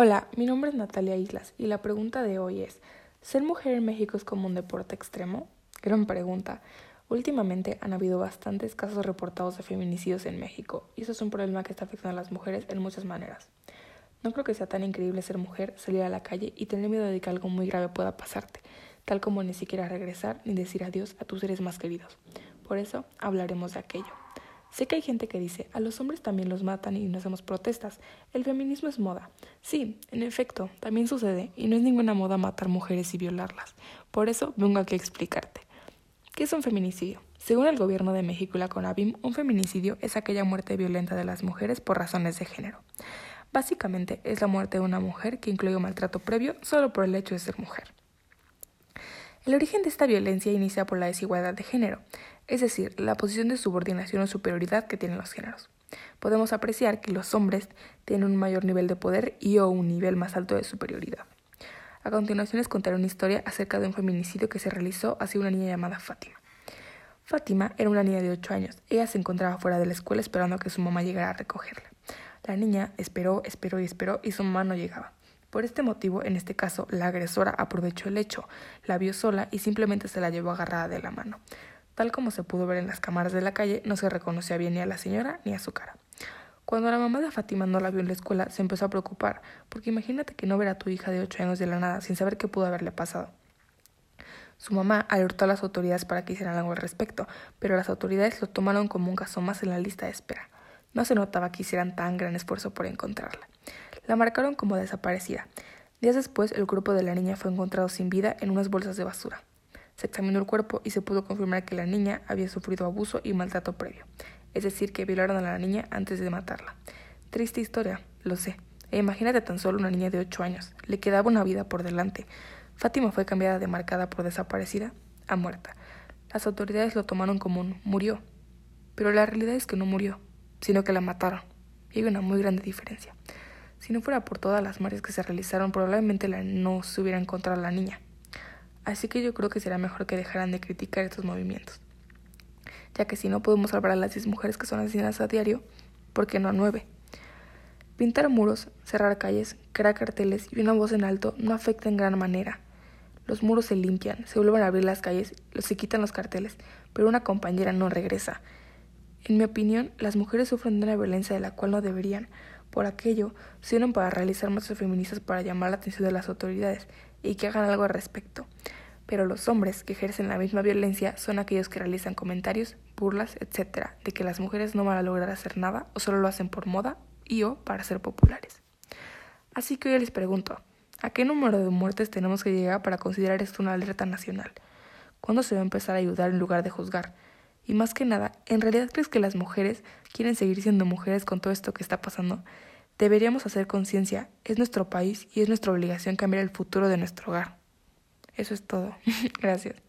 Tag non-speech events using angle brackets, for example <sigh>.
Hola, mi nombre es Natalia Islas y la pregunta de hoy es, ¿ser mujer en México es como un deporte extremo? Gran pregunta. Últimamente han habido bastantes casos reportados de feminicidios en México y eso es un problema que está afectando a las mujeres en muchas maneras. No creo que sea tan increíble ser mujer, salir a la calle y tener miedo de que algo muy grave pueda pasarte, tal como ni siquiera regresar ni decir adiós a tus seres más queridos. Por eso hablaremos de aquello. Sé que hay gente que dice, a los hombres también los matan y no hacemos protestas. El feminismo es moda. Sí, en efecto, también sucede, y no es ninguna moda matar mujeres y violarlas. Por eso vengo aquí a explicarte. ¿Qué es un feminicidio? Según el gobierno de México y la CONAVIM, un feminicidio es aquella muerte violenta de las mujeres por razones de género. Básicamente es la muerte de una mujer que incluye un maltrato previo solo por el hecho de ser mujer. El origen de esta violencia inicia por la desigualdad de género, es decir, la posición de subordinación o superioridad que tienen los géneros. Podemos apreciar que los hombres tienen un mayor nivel de poder y o un nivel más alto de superioridad. A continuación les contaré una historia acerca de un feminicidio que se realizó hacia una niña llamada Fátima. Fátima era una niña de 8 años. Ella se encontraba fuera de la escuela esperando a que su mamá llegara a recogerla. La niña esperó, esperó y esperó y su mamá no llegaba. Por este motivo, en este caso, la agresora aprovechó el hecho, la vio sola y simplemente se la llevó agarrada de la mano. Tal como se pudo ver en las cámaras de la calle, no se reconocía bien ni a la señora ni a su cara. Cuando la mamá de Fátima no la vio en la escuela, se empezó a preocupar, porque imagínate que no ver a tu hija de ocho años de la nada sin saber qué pudo haberle pasado. Su mamá alertó a las autoridades para que hicieran algo al respecto, pero las autoridades lo tomaron como un caso más en la lista de espera. No se notaba que hicieran tan gran esfuerzo por encontrarla. La marcaron como desaparecida. Días después, el cuerpo de la niña fue encontrado sin vida en unas bolsas de basura. Se examinó el cuerpo y se pudo confirmar que la niña había sufrido abuso y maltrato previo, es decir, que violaron a la niña antes de matarla. Triste historia, lo sé. E imagínate tan solo una niña de ocho años. Le quedaba una vida por delante. Fátima fue cambiada de marcada por desaparecida a muerta. Las autoridades lo tomaron como un murió. Pero la realidad es que no murió, sino que la mataron. Y hay una muy grande diferencia. Si no fuera por todas las muertes que se realizaron, probablemente no se hubiera encontrado a la niña. Así que yo creo que será mejor que dejaran de criticar estos movimientos. Ya que si no podemos salvar a las 10 mujeres que son asesinadas a diario, ¿por qué no a 9? Pintar muros, cerrar calles, crear carteles y una voz en alto no afecta en gran manera. Los muros se limpian, se vuelven a abrir las calles, se quitan los carteles, pero una compañera no regresa. En mi opinión, las mujeres sufren de una violencia de la cual no deberían, por aquello, se unen para realizar muestras feministas para llamar la atención de las autoridades y que hagan algo al respecto. Pero los hombres que ejercen la misma violencia son aquellos que realizan comentarios, burlas, etc., de que las mujeres no van a lograr hacer nada o solo lo hacen por moda y o para ser populares. Así que hoy les pregunto, ¿a qué número de muertes tenemos que llegar para considerar esto una alerta nacional? ¿Cuándo se va a empezar a ayudar en lugar de juzgar? Y más que nada, ¿en realidad crees que las mujeres quieren seguir siendo mujeres con todo esto que está pasando? Deberíamos hacer conciencia, es nuestro país y es nuestra obligación cambiar el futuro de nuestro hogar. Eso es todo. <laughs> Gracias.